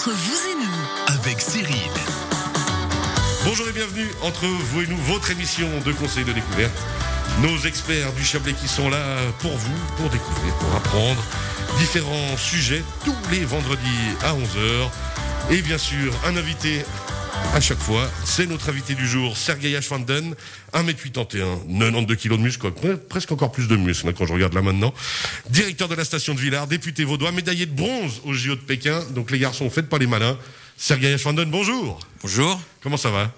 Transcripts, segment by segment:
entre vous et nous. avec Cyril. Bonjour et bienvenue entre vous et nous, votre émission de conseil de découverte. Nos experts du Chablais qui sont là pour vous, pour découvrir, pour apprendre différents sujets tous les vendredis à 11h. Et bien sûr, un invité à chaque fois. C'est notre invité du jour, Sergei Ashwanden, 1m81, 92 kg de muscle, presque encore plus de muscle hein, quand je regarde là maintenant. Directeur de la station de Villars, député vaudois, médaillé de bronze au JO de Pékin. Donc les garçons, faites pas les malins. Sergei Ashwanden, bonjour. Bonjour. Comment ça va?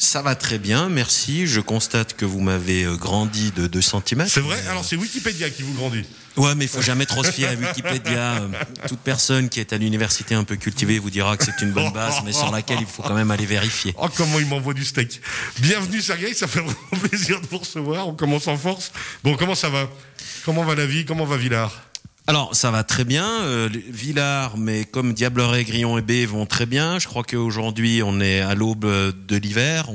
Ça va très bien, merci. Je constate que vous m'avez euh, grandi de 2 cm. C'est vrai? Alors c'est Wikipédia qui vous grandit. Ouais, mais il faut jamais trop se fier à Wikipédia. Toute personne qui est à l'université un peu cultivée vous dira que c'est une bonne base, mais sur laquelle il faut quand même aller vérifier. Oh, comment il m'envoie du steak. Bienvenue, Sergei, ça fait vraiment plaisir de vous recevoir. On commence en force. Bon, comment ça va? Comment va la vie? Comment va Villars Alors, ça va très bien. Euh, Villars, mais comme Diableret, Grillon et B vont très bien. Je crois qu'aujourd'hui, on est à l'aube euh, de l'hiver.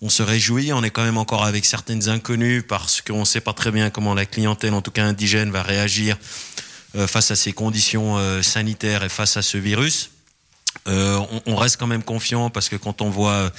On, se réjouit. On est quand même encore avec certaines inconnues parce qu'on ne sait pas très bien comment la clientèle, en tout cas indigène, va réagir euh, face à ces conditions euh, sanitaires et face à ce virus. On, reste quand même confiant parce que quand on voit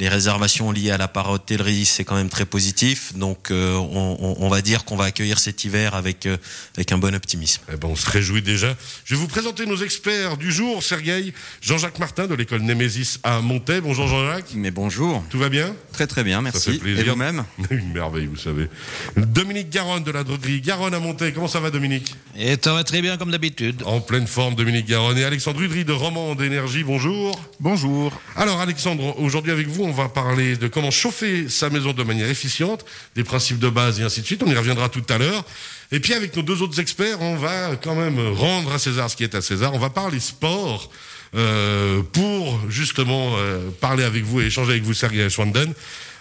les réservations liées à la hôtellerie, c'est quand même très positif. Donc, euh, on, on- on va dire qu'on va accueillir cet hiver avec, euh, avec un bon optimisme. Eh ben, on se réjouit déjà. Je vais vous présenter nos experts du jour, Sergei. Jean-Jacques Martin de l'école Némésis à Montaix. Bonjour Jean-Jacques. Mais bonjour, Tout va bien? Très très bien, Ça fait merci. plaisir. Et vous-même? Une merveille, vous savez. Dominique Garonne de la droguerie Garonne à Montaix. Comment ça va, Dominique? Et ça va très bien comme d'habitude. En pleine forme, Dominique Garonne. Et Alexandre Udry de Roman d'énergie. Bonjour. Bonjour. Alors Alexandre, aujourd'hui avec vous, on va parler de comment chauffer sa maison de manière efficiente, des principes de base et ainsi de suite. On y reviendra tout à l'heure. Et puis avec nos deux autres experts, on va quand même rendre à César ce qui est à César. On va parler sport euh, pour justement euh, parler avec vous et échanger avec vous, Sergei Schwanden.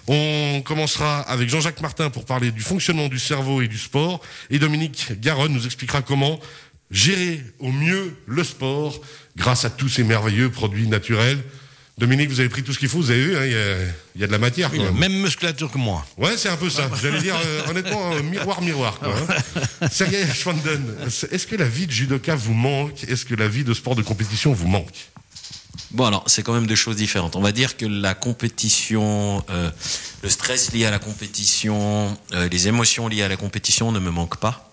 On commencera avec Jean-Jacques Martin pour parler du fonctionnement du cerveau et du sport. Et Dominique Garonne nous expliquera comment gérer au mieux le sport grâce à tous ces merveilleux produits naturels. Dominique, vous avez pris tout ce qu'il faut, vous avez vu, hein, il y, a, il y a de la matière. Même. musculature que moi. Ouais, c'est un peu ça. J'allais dire, euh, honnêtement, euh, miroir, miroir. Quoi, hein. Sergei Schwanden, est-ce que la vie de judoka vous manque? Est-ce que la vie de sport de compétition vous manque? Bon, alors, c'est quand même deux choses différentes. On va dire que la compétition, euh, le stress lié à la compétition, euh, les émotions liées à la compétition ne me manquent pas.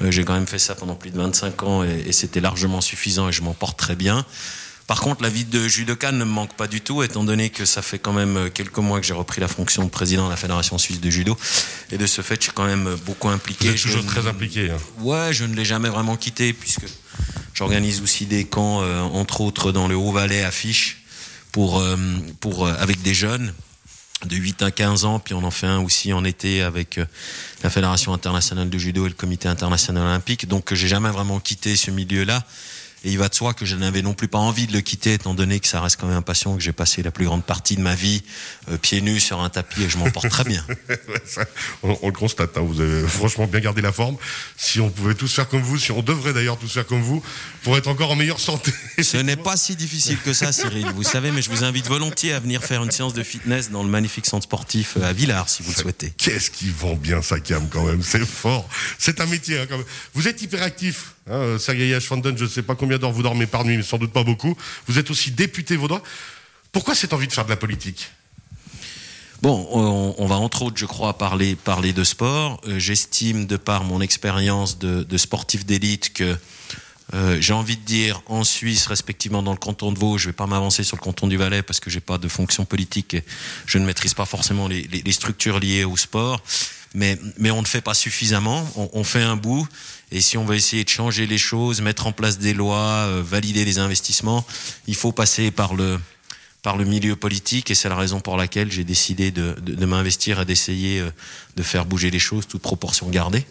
Euh, J'ai quand même fait ça pendant plus de 25 ans et, et c'était largement suffisant et je m'en porte très bien. Par contre, la vie de judoka ne me manque pas du tout, étant donné que ça fait quand même euh, quelques mois que j'ai repris la fonction de président de la Fédération suisse de judo. Et de ce fait, je suis quand même beaucoup impliqué. Vous êtes Je toujours ne- très impliqué. hein. Ouais, je ne l'ai jamais vraiment quitté puisque j'organise aussi des camps, euh, entre autres dans le Haut-Valais à Fiche, pour, euh, pour, euh, avec des jeunes de 8 à 15 ans, puis on en fait un aussi en été avec euh, la Fédération internationale de judo et le Comité international olympique. Donc euh, j'ai jamais vraiment quitté ce milieu-là. Et il va de soi que je n'avais non plus pas envie de le quitter, étant donné que ça reste quand même un passion, que j'ai passé la plus grande partie de ma vie euh, pieds nus sur un tapis et je m'en porte très bien. Ouais, ça, on, on le constate, hein, vous avez franchement bien gardé la forme. Si on pouvait tous faire comme vous, si on devrait d'ailleurs tous faire comme vous, pour être encore en meilleure santé. Ce n'est pas si difficile que ça, Cyril. Vous savez, mais je vous invite volontiers à venir faire une séance de fitness dans le magnifique centre sportif euh, à Villars, si vous le souhaitez. Qu'est-ce qui vend bien sa cam quand même, c'est fort. C'est un métier hein, quand même. Vous êtes hyperactif, hein, euh, Sergei je ne sais pas combien d'heures vous dormez par nuit, mais sans doute pas beaucoup. Vous êtes aussi député vaudois. Pourquoi cette envie de faire de la politique? Bon, on, va entre autres, je crois, parler, parler de sport. Euh, J'estime, de par mon expérience de, sportif d'élite, que euh, j'ai envie de dire en Suisse, respectivement dans le canton de Vaud, je vais pas m'avancer sur le canton du Valais parce que j'ai pas de fonction politique et je ne maîtrise pas forcément les structures liées au sport. Mais, mais on ne fait pas suffisamment. On, on fait un bout. Et si on veut essayer de changer les choses, mettre en place des lois, euh, valider les investissements, il faut passer par le, par le milieu politique et c'est la raison pour laquelle j'ai décidé de, de, de m'investir et d'essayer euh, de faire bouger les choses, toute proportion gardée.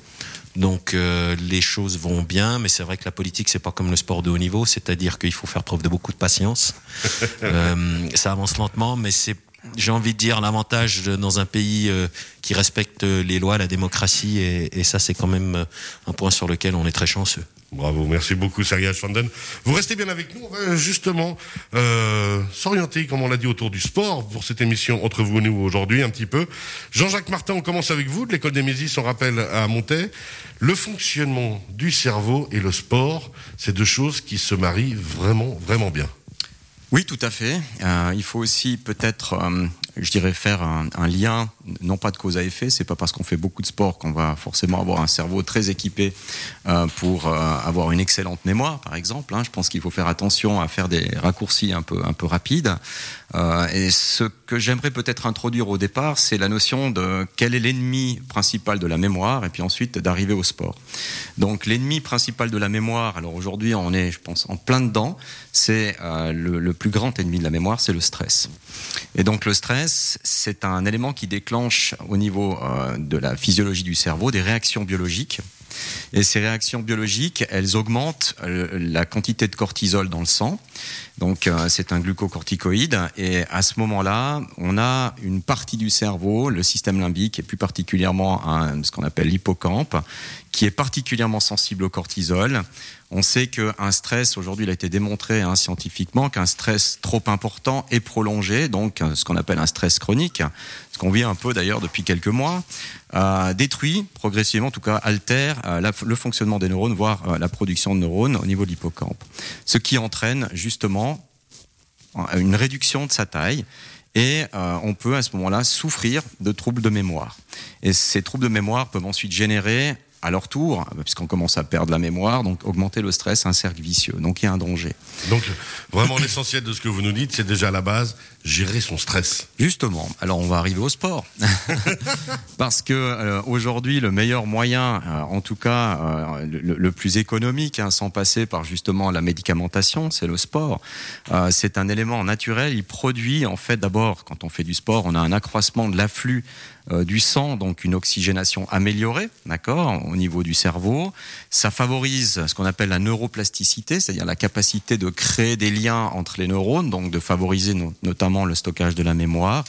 Donc euh, les choses vont bien, mais c'est vrai que la politique c'est pas comme le sport de haut niveau, c'est-à-dire qu'il faut faire preuve de beaucoup de patience. Euh, ça avance lentement, mais c'est j'ai envie de dire l'avantage dans un pays euh, qui respecte les lois, la démocratie, et, et ça c'est quand même euh, un point sur lequel on est très chanceux. Bravo, merci beaucoup Sergei Schwanden. Vous restez bien avec nous, on va justement euh, s'orienter, comme on l'a dit, autour du sport pour cette émission Entre vous et nous aujourd'hui un petit peu. Jean-Jacques Martin, on commence avec vous de l'école des Mésis, on rappelle à Montaix. Le fonctionnement du cerveau et le sport, c'est deux choses qui se marient vraiment, vraiment bien. Oui, tout à fait. Euh, il faut aussi peut-être, euh, je dirais, faire un, lien, non pas de cause à effet. C'est pas parce qu'on fait beaucoup de sport qu'on va forcément avoir un cerveau très équipé euh, pour euh, avoir une excellente mémoire, par exemple. Hein. Je pense qu'il faut faire attention à faire des raccourcis un peu un peu rapides. Euh, et ce que j'aimerais peut-être introduire au départ, c'est la notion de quel est l'ennemi principal de la mémoire, et puis ensuite d'arriver au sport. Donc l'ennemi principal de la mémoire. Alors aujourd'hui, on est, je pense, en plein dedans. C'est le, le plus grand ennemi de la mémoire, c'est le stress. Et donc le stress, c'est un élément qui déclenche au niveau euh, de la physiologie du cerveau des réactions biologiques. Et ces réactions biologiques, elles augmentent la quantité de cortisol dans le sang. Donc euh, c'est un glucocorticoïde. Et à ce moment-là, on a une partie du cerveau, le système limbique, et plus particulièrement ce qu'on appelle l'hippocampe, qui est particulièrement sensible au cortisol. On sait qu'un stress, aujourd'hui il a été démontré hein, scientifiquement, qu'un stress trop important et prolongé, donc ce qu'on appelle un stress chronique, ce qu'on vit un peu d'ailleurs depuis quelques mois, euh, détruit progressivement, en tout cas altère euh, le fonctionnement des neurones, voire euh, la production de neurones au niveau de l'hippocampe. Ce qui entraîne justement une réduction de sa taille et euh, on peut à ce moment-là souffrir de troubles de mémoire. Et ces troubles de mémoire peuvent ensuite générer à leur tour, puisqu'on commence à perdre la mémoire, donc augmenter le stress, un cercle vicieux. Donc il y a un danger. Donc vraiment l'essentiel de ce que vous nous dites, c'est déjà à la base gérer son stress. Justement. Alors on va arriver au sport, parce que euh, aujourd'hui le meilleur moyen, euh, en tout cas euh, le, le, plus économique, hein, sans passer par justement la médicamentation, c'est le sport. C'est un élément naturel. Il produit en fait d'abord quand on fait du sport, on a un accroissement de l'afflux euh, du sang, donc une oxygénation améliorée, d'accord, au niveau du cerveau. Ça favorise ce qu'on appelle la neuroplasticité, c'est-à-dire la capacité de créer des liens entre les neurones, donc de favoriser no notamment le stockage de la mémoire.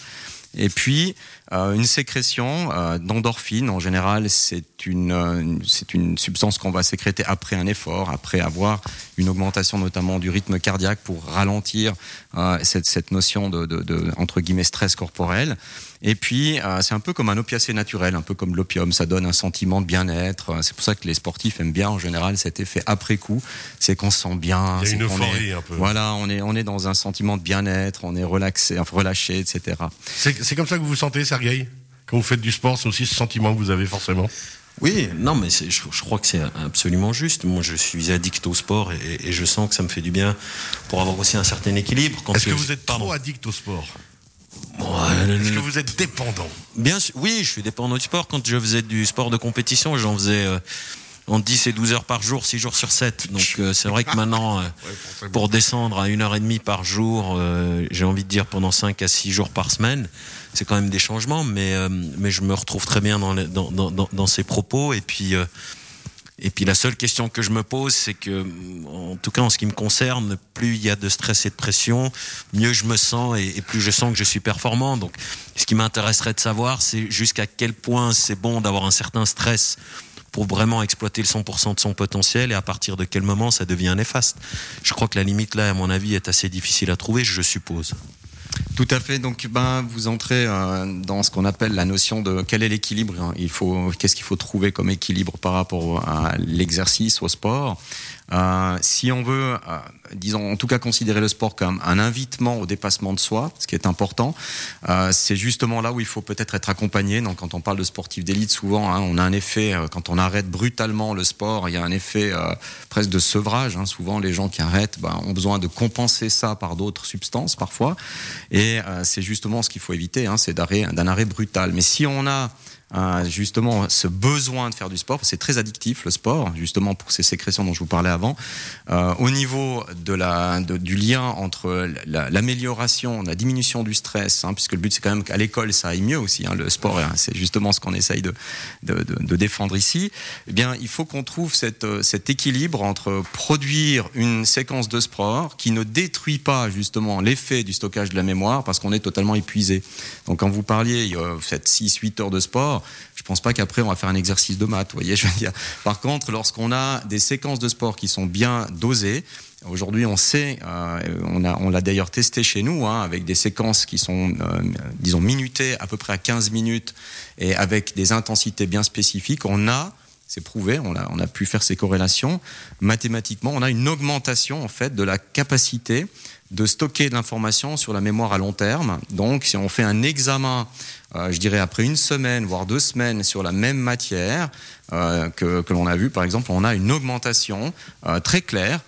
Et puis, euh, une sécrétion euh, d'endorphine, en général, c'est une, une substance qu'on va sécréter après un effort, après avoir une augmentation notamment du rythme cardiaque pour ralentir cette, cette notion de, de, de, entre guillemets, stress corporel. Et puis, euh, c'est un peu comme un opiacé naturel, un peu comme l'opium. Ça donne un sentiment de bien-être. C'est pour ça que les sportifs aiment bien, en général, cet effet après coup. C'est qu'on se sent bien. Il y a une euphorie un peu. Voilà, on est, on est dans un sentiment de bien-être, on est relaxé, enfin, relâché, etc. C'est comme ça que vous vous sentez, Sergueï? Quand vous faites du sport, c'est aussi ce sentiment que vous avez forcément? Oui, non, mais je, je, crois que c'est absolument juste. Moi, je suis addict au sport et, et, je sens que ça me fait du bien pour avoir aussi un certain équilibre. Est-ce que vous êtes trop addict au sport? Est-ce que vous êtes dépendant Bien sûr, oui, je suis dépendant du sport. Quand je faisais du sport de compétition, j'en faisais euh, en 10 et 12 heures par jour, 6 jours sur 7. Donc euh, c'est vrai que maintenant, euh, ouais, pour descendre à une heure et demie par jour, euh, j'ai envie de dire pendant 5 à 6 jours par semaine, c'est quand même des changements, mais, euh, mais je me retrouve très bien dans, les, dans, dans, dans, ces propos. Et puis, euh, et puis la seule question que je me pose, c'est que, en tout cas en ce qui me concerne, plus il y a de stress et de pression, mieux je me sens et, et plus je sens que je suis performant. Donc, ce qui m'intéresserait de savoir, c'est jusqu'à quel point c'est bon d'avoir un certain stress pour vraiment exploiter le 100% de son potentiel et à partir de quel moment ça devient néfaste. Je crois que la limite là, à mon avis, est assez difficile à trouver, je suppose. Tout à fait. Donc, ben, vous entrez euh, dans ce qu'on appelle la notion de quel est l'équilibre. Hein. Il faut, qu'est-ce qu'il faut trouver comme équilibre par rapport à l'exercice, au sport. Euh, si on veut, euh, disons, en tout cas considérer le sport comme un invitement au dépassement de soi, ce qui est important, euh, c'est justement là où il faut peut-être être accompagné. Donc, quand on parle de sportif d'élite, souvent, hein, on a un effet, quand on arrête brutalement le sport, il y a un effet presque de sevrage. Hein. Souvent, les gens qui arrêtent ben, ont besoin de compenser ça par d'autres substances, parfois. Et c'est justement ce qu'il faut éviter, hein, c'est d'un arrêt brutal. Mais si on a euh, justement ce besoin de faire du sport. C'est très addictif le sport, justement pour ces sécrétions dont je vous parlais avant. Euh, au niveau de la, du lien entre l'amélioration, la, la, diminution du stress, hein, puisque le but c'est quand même qu'à l'école ça aille mieux aussi. Hein, le sport, hein, c'est justement ce qu'on essaye de, de, défendre ici. Eh bien, il faut qu'on trouve cette, cet équilibre entre produire une séquence de sport qui ne détruit pas justement l'effet du stockage de la mémoire parce qu'on est totalement épuisé. Donc quand vous parliez, vous faites 6-8 heures de sport sport, je pense pas qu'après on va faire un exercice de maths. Voyez, je veux dire. Par contre, lorsqu'on a des séquences de sport qui sont bien dosées, Aujourd'hui, on sait, euh, on l'a d'ailleurs testé chez nous, hein, avec des séquences qui sont, euh, disons, minutées à peu près à 15 minutes et avec des intensités bien spécifiques. On a, c'est prouvé, on a, on a pu faire ces corrélations. Mathématiquement, on a une augmentation en fait de la capacité de stocker de l'information sur la mémoire à long terme. Donc, si on fait un examen, euh, je dirais après une semaine, voire deux semaines sur la même matière euh, que, que l'on a vu, par exemple, on a une augmentation euh, très claire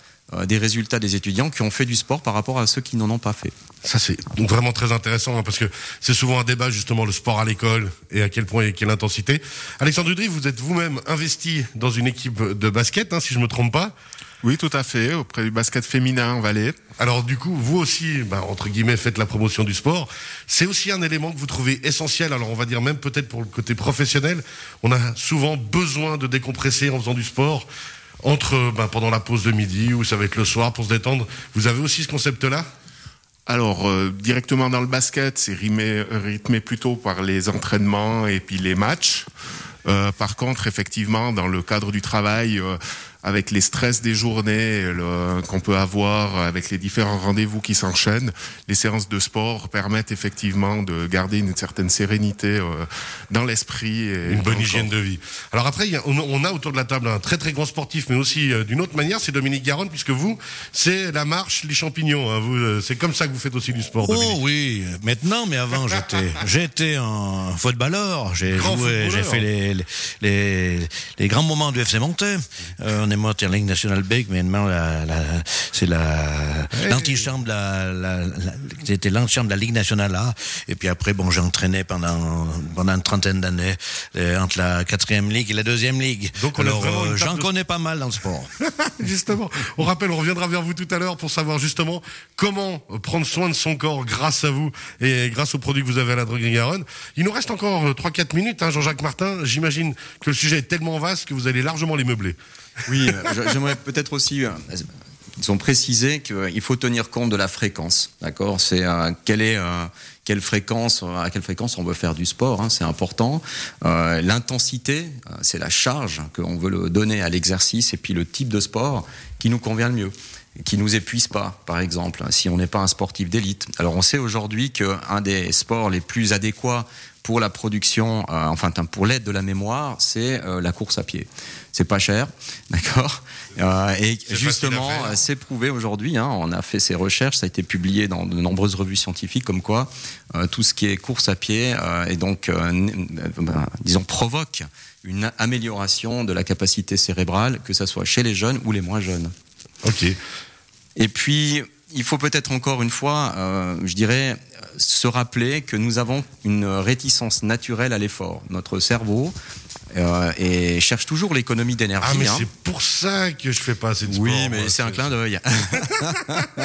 des résultats des étudiants qui ont fait du sport par rapport à ceux qui n'en ont pas fait. Ça, c'est donc vraiment très intéressant hein, parce que c'est souvent un débat justement le sport à l'école et à quel point et quelle intensité. Alexandre Dudry, vous êtes vous-même investi dans une équipe de basket, hein, si je me trompe pas. Oui, tout à fait, auprès du basket féminin en Valais. Alors du coup, vous aussi, bah, entre guillemets, faites la promotion du sport. C'est aussi un élément que vous trouvez essentiel. Alors on va dire même peut-être pour le côté professionnel, on a souvent besoin de décompresser en faisant du sport entre bah, pendant la pause de midi ou ça va être le soir pour se détendre. Vous avez aussi ce concept-là? Alors, euh, directement dans le basket, c'est rythmé, rythmé plutôt par les entraînements et puis les matchs. Euh, par contre, effectivement, dans le cadre du travail, euh, avec les stress des journées le- qu'on peut avoir, avec les différents rendez-vous qui s'enchaînent, les séances de sport permettent effectivement de garder une certaine sérénité euh, dans l'esprit. et Une bonne hygiène corps. de vie. Alors après, il y a- on, on a autour de la table un très très grand sportif, mais aussi euh, d'une autre manière, c'est Dominique Garonne, puisque vous, c'est la marche, les champignons. hein. Vous, euh, c'est comme ça que vous faites aussi du sport, Oh Dominique. oui, maintenant, mais avant j'étais, j'étais un footballeur. J'ai Grand joué, j'ai fait les, les, les, les grands moments du FC Monté. Euh, on est monté en Ligue nationale B, mais maintenant la, la, c'est la l'antichambre de la, la, la- c'était l'antichambre de la Ligue nationale A. Et puis après, bon, j'ai entraîné pendant pendant une trentaine d'années euh, entre la quatrième ligue et la deuxième ligue. Donc, Alors, euh, j'en de- connais pas mal dans le sport. justement, on rappelle, on reviendra vers vous tout à l'heure pour savoir justement comment prendre soin de son corps grâce à vous et grâce aux produits que vous avez à la droguerie Garonne. Il nous reste encore euh, 3-4 minutes, hein, Jean-Jacques Martin. J'imagine que le sujet est tellement vaste que vous allez largement les meubler. Oui, j'aimerais peut-être aussi euh, disons, préciser qu'il faut tenir compte de la fréquence. D'accord? C'est euh, est euh, quelle fréquence à quelle fréquence on veut faire du sport. hein, c'est important. L'intensité, c'est la charge qu'on veut donner à l'exercice et puis le type de sport qui nous convient le mieux qui nous épuise pas, par exemple, hein, si on n'est pas un sportif d'élite. Alors on sait aujourd'hui qu'un des sports les plus adéquats pour la production, euh, enfin pour l'aide de la mémoire, c'est euh, la course à pied. C'est pas cher, d'accord Euh, Et justement, c'est prouvé aujourd'hui. Hein, on a fait ces recherches, ça a été publié dans de nombreuses revues scientifiques, comme quoi tout ce qui est course à pied et donc, ben, disons, provoque une amélioration de la capacité cérébrale, que ce soit chez les jeunes ou les moins jeunes. Ok. Et puis, il faut peut-être encore une fois, euh, je dirais, se rappeler que nous avons une réticence naturelle à l'effort. Notre cerveau euh, et cherche toujours l'économie d'énergie. Ah, mais hein. c'est pour ça que je fais pas assez de sport. Oui, mais c'est un clin d'œil.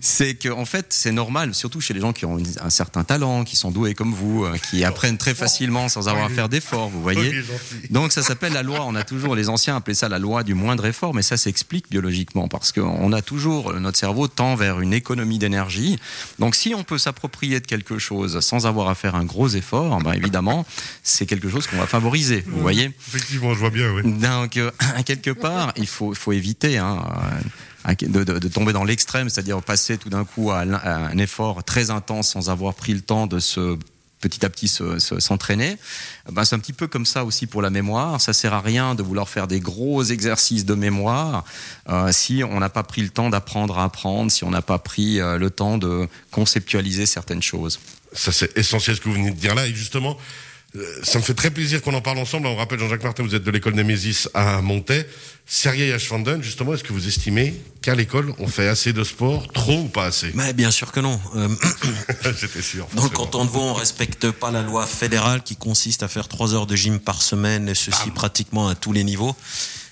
c'est que en fait, c'est normal, surtout chez les gens qui ont une- un certain talent, qui sont doués comme vous, euh, qui apprennent très facilement sans avoir à faire d'efforts. Vous voyez. Donc ça s'appelle la loi. On a toujours les anciens appelaient ça la loi du moindre effort, mais ça s'explique biologiquement parce qu'on a toujours notre cerveau tend vers une économie d'énergie. Donc si on peut s'approprier de quelque chose sans avoir à faire un gros effort, ben évidemment, c'est quelque chose qu'on va favoriser. Vous voyez. Effectivement, je vois bien, oui. Donc, euh, quelque part, il faut, faut éviter hein, euh, de, de- de tomber dans l'extrême, c'est-à-dire passer tout d'un coup à, un effort très intense sans avoir pris le temps de se petit à petit se- se- s'entraîner. Ben, c'est un petit peu comme ça aussi pour la mémoire. Ça sert à rien de vouloir faire des gros exercices de mémoire euh, si on n'a pas pris le temps d'apprendre à apprendre, si on n'a pas pris euh, le temps de conceptualiser certaines choses. Ça, c'est essentiel ce que vous venez de dire là. Et justement, ça me fait très plaisir qu'on en parle ensemble. On rappelle, Jean-Jacques Martin, vous êtes de l'école Némésis à Montaix. Sergei Ashfanden, justement, est-ce que vous estimez qu'à l'école, on fait assez de sport, trop ou pas assez? Mais bien sûr que non. Euh, J'étais sûr. Dans le canton de Vaud, on respecte pas la loi fédérale qui consiste à faire trois heures de gym par semaine, et ceci pratiquement à tous les niveaux.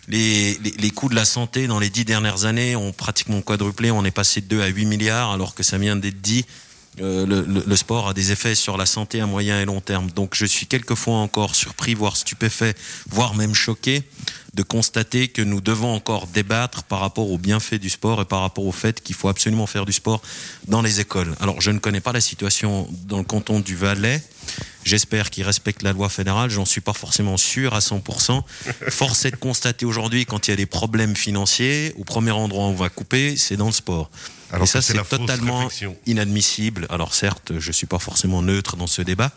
Les, les, les coûts de la santé dans les dix dernières années ont pratiquement quadruplé. On est passé de 2 à 8 milliards alors que ça vient d'être dit. Euh, le, sport a des effets sur la santé à moyen et long terme. Donc je suis quelquefois encore surpris, voire stupéfait, voire même choqué de constater que nous devons encore débattre par rapport aux bienfaits du sport et par rapport au fait qu'il faut absolument faire du sport dans les écoles. Alors, je ne connais pas la situation dans le canton du Valais. J'espère qu'ils respectent la loi fédérale. J'en suis pas forcément sûr à 100%. Force est de constater aujourd'hui, quand il y a des problèmes financiers, au premier endroit où on va couper, c'est dans le sport. Alors et ça, c'est totalement inadmissible. Alors certes, je suis pas forcément neutre dans ce débat,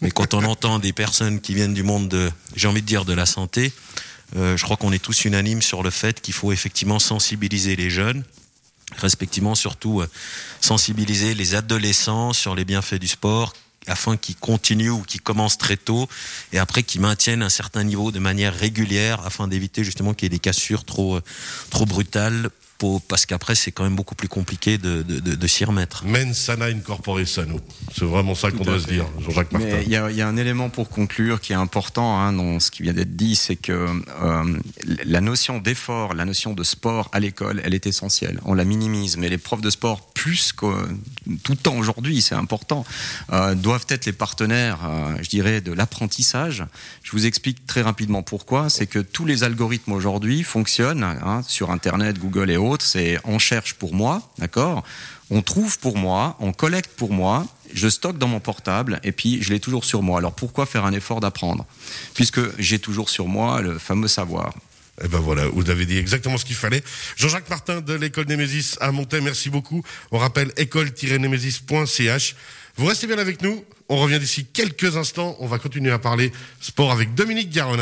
mais quand on entend des personnes qui viennent du monde de, j'ai envie de dire, de la santé, euh, je crois qu'on est tous unanimes sur le fait qu'il faut effectivement sensibiliser les jeunes, respectivement surtout euh, sensibiliser les adolescents sur les bienfaits du sport afin qu'ils continuent ou qu'ils commencent très tôt et après qu'ils maintiennent un certain niveau de manière régulière afin d'éviter justement qu'il y ait des cassures trop euh, trop brutales pour- parce qu'après c'est quand même beaucoup plus compliqué de, de, de, de s'y remettre. Men sana incorpore sano. C'est vraiment ça qu'on doit se dire, Jean-Jacques Martin. Mais il y, a, il y a un élément pour conclure qui est important hein, dans ce qui vient d'être dit, c'est que euh, la notion d'effort, la notion de sport à l'école, elle est essentielle. On la minimise, mais les profs de sport, plus que tout le temps aujourd'hui, c'est important, euh, doivent être les partenaires, euh, je dirais, de l'apprentissage. Je vous explique très rapidement pourquoi. C'est que tous les algorithmes aujourd'hui fonctionnent hein, sur Internet, Google et autres. C'est on cherche pour moi, d'accord? On trouve pour moi, on collecte pour moi, je stocke dans mon portable et puis je l'ai toujours sur moi. Alors pourquoi faire un effort d'apprendre? Puisque j'ai toujours sur moi le fameux savoir. Eh ben voilà, vous avez dit exactement ce qu'il fallait. Jean-Jacques Martin de l'école Némésis à Montaix, merci beaucoup. On rappelle école-némésis.ch. Vous restez bien avec nous. On revient d'ici quelques instants. On va continuer à parler sport avec Dominique Garonne.